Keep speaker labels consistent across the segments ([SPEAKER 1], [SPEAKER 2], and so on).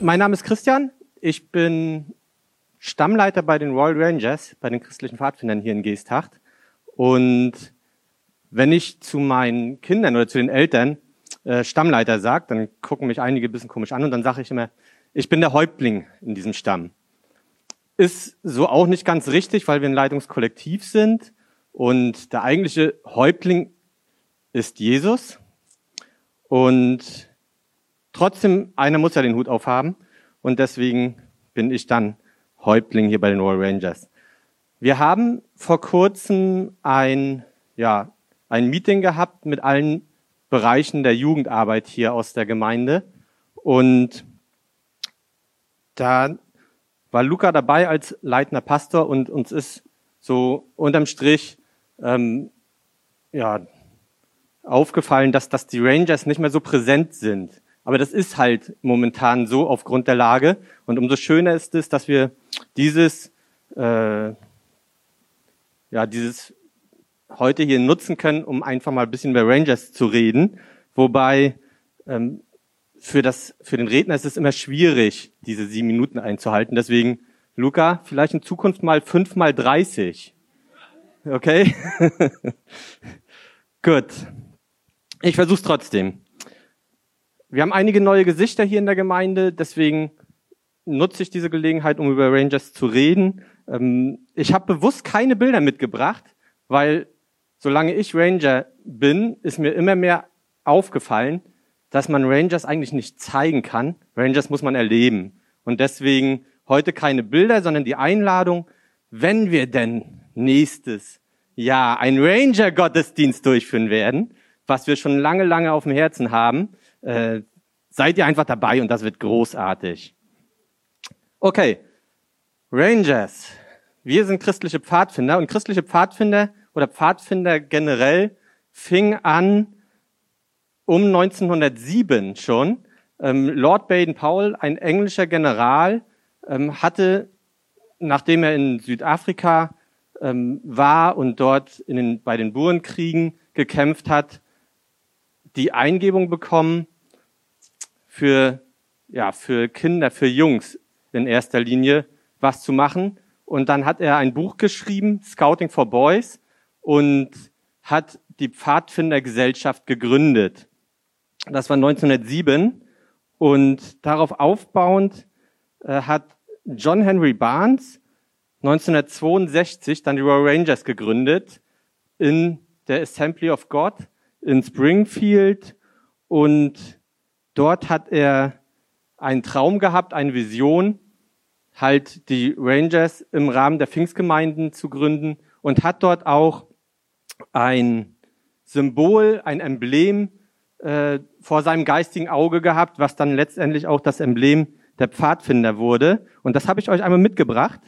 [SPEAKER 1] mein Name ist Christian. Ich bin Stammleiter bei den Royal Rangers, bei den christlichen Pfadfindern hier in Geesthacht. Und wenn ich zu meinen Kindern oder zu den Eltern äh, Stammleiter sage, dann gucken mich einige ein bisschen komisch an und dann sage ich immer, ich bin der Häuptling in diesem Stamm. Ist so auch nicht ganz richtig, weil wir ein Leitungskollektiv sind und der eigentliche Häuptling ist Jesus. Und trotzdem, einer muss ja den Hut aufhaben und deswegen bin ich dann Häuptling hier bei den Royal Rangers. Wir haben vor kurzem ein, ja, ein Meeting gehabt mit allen Bereichen der Jugendarbeit hier aus der Gemeinde und da war Luca dabei als leitender Pastor und uns ist so unterm Strich ähm, ja, aufgefallen, dass, dass die Rangers nicht mehr so präsent sind. Aber das ist halt momentan so aufgrund der Lage. Und umso schöner ist es, dass wir dieses, äh, ja, dieses heute hier nutzen können, um einfach mal ein bisschen über Rangers zu reden. Wobei ähm, für, das, für den Redner ist es immer schwierig, diese sieben Minuten einzuhalten. Deswegen, Luca, vielleicht in Zukunft mal fünf mal dreißig. Okay? Gut. Ich versuche trotzdem. Wir haben einige neue Gesichter hier in der Gemeinde, deswegen nutze ich diese Gelegenheit, um über Rangers zu reden. Ähm, ich habe bewusst keine Bilder mitgebracht, weil solange ich Ranger bin, ist mir immer mehr aufgefallen, dass man Rangers eigentlich nicht zeigen kann. Rangers muss man erleben. Und deswegen heute keine Bilder, sondern die Einladung, wenn wir denn nächstes Jahr ein Ranger-Gottesdienst durchführen werden, was wir schon lange, lange auf dem Herzen haben, äh, seid ihr einfach dabei und das wird großartig. Okay, Rangers. Wir sind christliche Pfadfinder und christliche Pfadfinder oder Pfadfinder generell fing an um 1907 schon. Ähm, Lord Baden-Powell, ein englischer General, ähm, hatte, nachdem er in Südafrika ähm, war und dort in den, bei den Burenkriegen gekämpft hat, die Eingebung bekommen, für, ja, für Kinder, für Jungs in erster Linie was zu machen. Und dann hat er ein Buch geschrieben, Scouting for Boys, und hat die Pfadfindergesellschaft gegründet. Das war 1907. Und darauf aufbauend äh, hat John Henry Barnes 1962 dann die Royal Rangers gegründet in der Assembly of God in Springfield und dort hat er einen Traum gehabt, eine Vision, halt die Rangers im Rahmen der Pfingstgemeinden zu gründen und hat dort auch ein Symbol, ein Emblem äh, vor seinem geistigen Auge gehabt, was dann letztendlich auch das Emblem der Pfadfinder wurde. Und das habe ich euch einmal mitgebracht.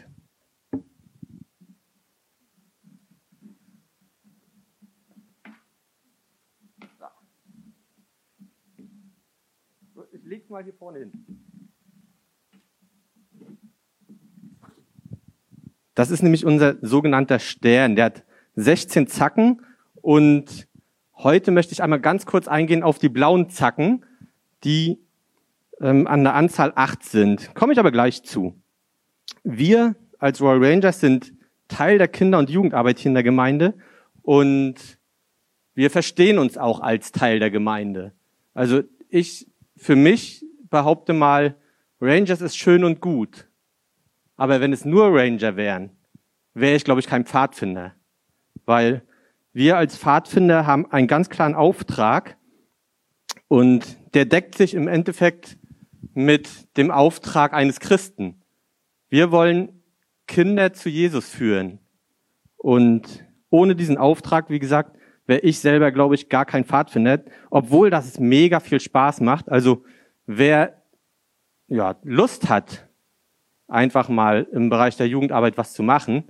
[SPEAKER 1] Leg's mal hier vorne hin. Das ist nämlich unser sogenannter Stern. Der hat 16 Zacken und heute möchte ich einmal ganz kurz eingehen auf die blauen Zacken, die ähm, an der Anzahl 8 sind. Komme ich aber gleich zu. Wir als Royal Rangers sind Teil der Kinder- und Jugendarbeit hier in der Gemeinde und wir verstehen uns auch als Teil der Gemeinde. Also ich für mich behaupte mal, Rangers ist schön und gut. Aber wenn es nur Ranger wären, wäre ich, glaube ich, kein Pfadfinder. Weil wir als Pfadfinder haben einen ganz klaren Auftrag und der deckt sich im Endeffekt mit dem Auftrag eines Christen. Wir wollen Kinder zu Jesus führen. Und ohne diesen Auftrag, wie gesagt, wäre ich selber, glaube ich, gar kein Pfadfinder, obwohl das mega viel Spaß macht. Also wer ja, Lust hat, einfach mal im Bereich der Jugendarbeit was zu machen,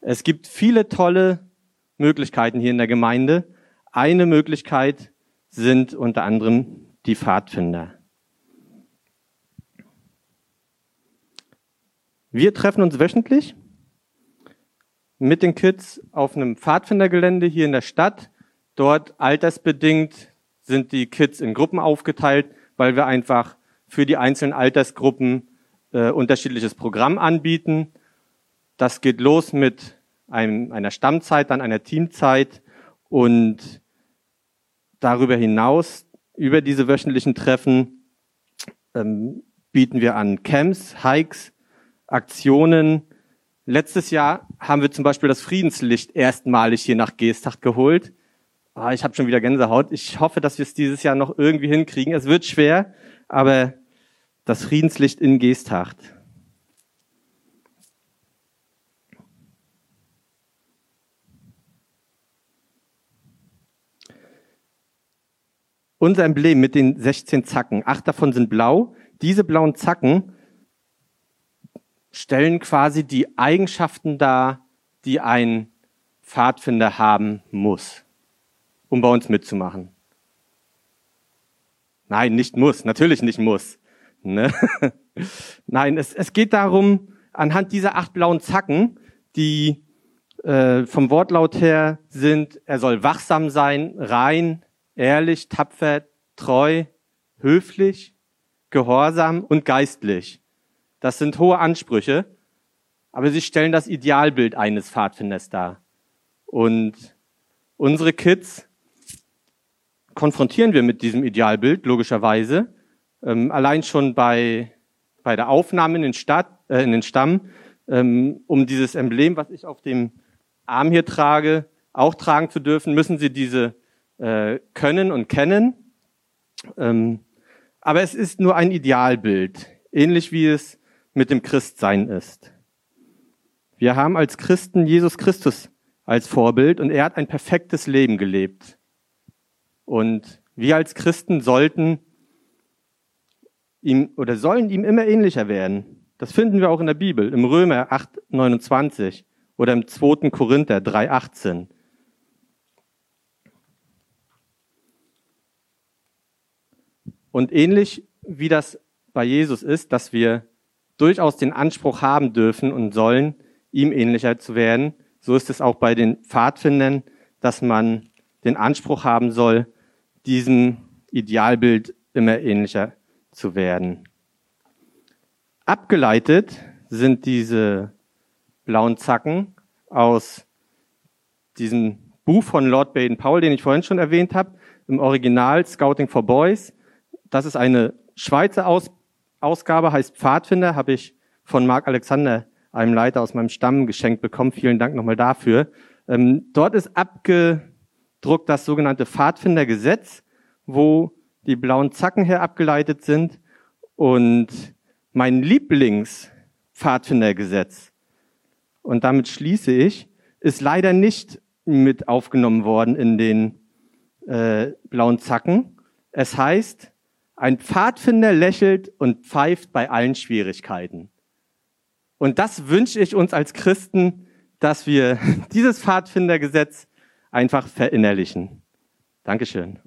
[SPEAKER 1] es gibt viele tolle Möglichkeiten hier in der Gemeinde. Eine Möglichkeit sind unter anderem die Pfadfinder. Wir treffen uns wöchentlich mit den Kids auf einem Pfadfindergelände hier in der Stadt. Dort altersbedingt sind die Kids in Gruppen aufgeteilt, weil wir einfach für die einzelnen Altersgruppen äh, unterschiedliches Programm anbieten. Das geht los mit einem, einer Stammzeit, dann einer Teamzeit und darüber hinaus, über diese wöchentlichen Treffen, ähm, bieten wir an Camps, Hikes, Aktionen. Letztes Jahr haben wir zum Beispiel das Friedenslicht erstmalig hier nach Geestach geholt. Ah, ich habe schon wieder Gänsehaut. Ich hoffe, dass wir es dieses Jahr noch irgendwie hinkriegen. Es wird schwer, aber das Friedenslicht in Geesthacht. Unser Emblem mit den 16 Zacken, acht davon sind blau. Diese blauen Zacken stellen quasi die Eigenschaften dar, die ein Pfadfinder haben muss, um bei uns mitzumachen. Nein, nicht muss, natürlich nicht muss. Ne? Nein, es, es geht darum, anhand dieser acht blauen Zacken, die äh, vom Wortlaut her sind, er soll wachsam sein, rein, ehrlich, tapfer, treu, höflich, gehorsam und geistlich. Das sind hohe Ansprüche, aber sie stellen das Idealbild eines Pfadfinders dar. Und unsere Kids konfrontieren wir mit diesem Idealbild, logischerweise. Ähm, allein schon bei, bei der Aufnahme in den, Stadt, äh, in den Stamm, ähm, um dieses Emblem, was ich auf dem Arm hier trage, auch tragen zu dürfen, müssen sie diese äh, können und kennen. Ähm, aber es ist nur ein Idealbild, ähnlich wie es mit dem Christsein ist. Wir haben als Christen Jesus Christus als Vorbild und er hat ein perfektes Leben gelebt. Und wir als Christen sollten ihm oder sollen ihm immer ähnlicher werden. Das finden wir auch in der Bibel, im Römer 8, 29 oder im 2. Korinther 3, 18. Und ähnlich wie das bei Jesus ist, dass wir durchaus den Anspruch haben dürfen und sollen, ihm ähnlicher zu werden. So ist es auch bei den Pfadfindern, dass man den Anspruch haben soll, diesem Idealbild immer ähnlicher zu werden. Abgeleitet sind diese blauen Zacken aus diesem Buch von Lord Baden-Powell, den ich vorhin schon erwähnt habe, im Original Scouting for Boys. Das ist eine Schweizer Aus Ausgabe heißt Pfadfinder, habe ich von Marc Alexander, einem Leiter aus meinem Stamm, geschenkt bekommen. Vielen Dank nochmal dafür. Ähm, dort ist abgedruckt das sogenannte Pfadfindergesetz, wo die blauen Zacken her abgeleitet sind. Und mein Lieblingspfadfindergesetz, und damit schließe ich, ist leider nicht mit aufgenommen worden in den äh, blauen Zacken. Es heißt, ein Pfadfinder lächelt und pfeift bei allen Schwierigkeiten. Und das wünsche ich uns als Christen, dass wir dieses Pfadfindergesetz einfach verinnerlichen. Dankeschön.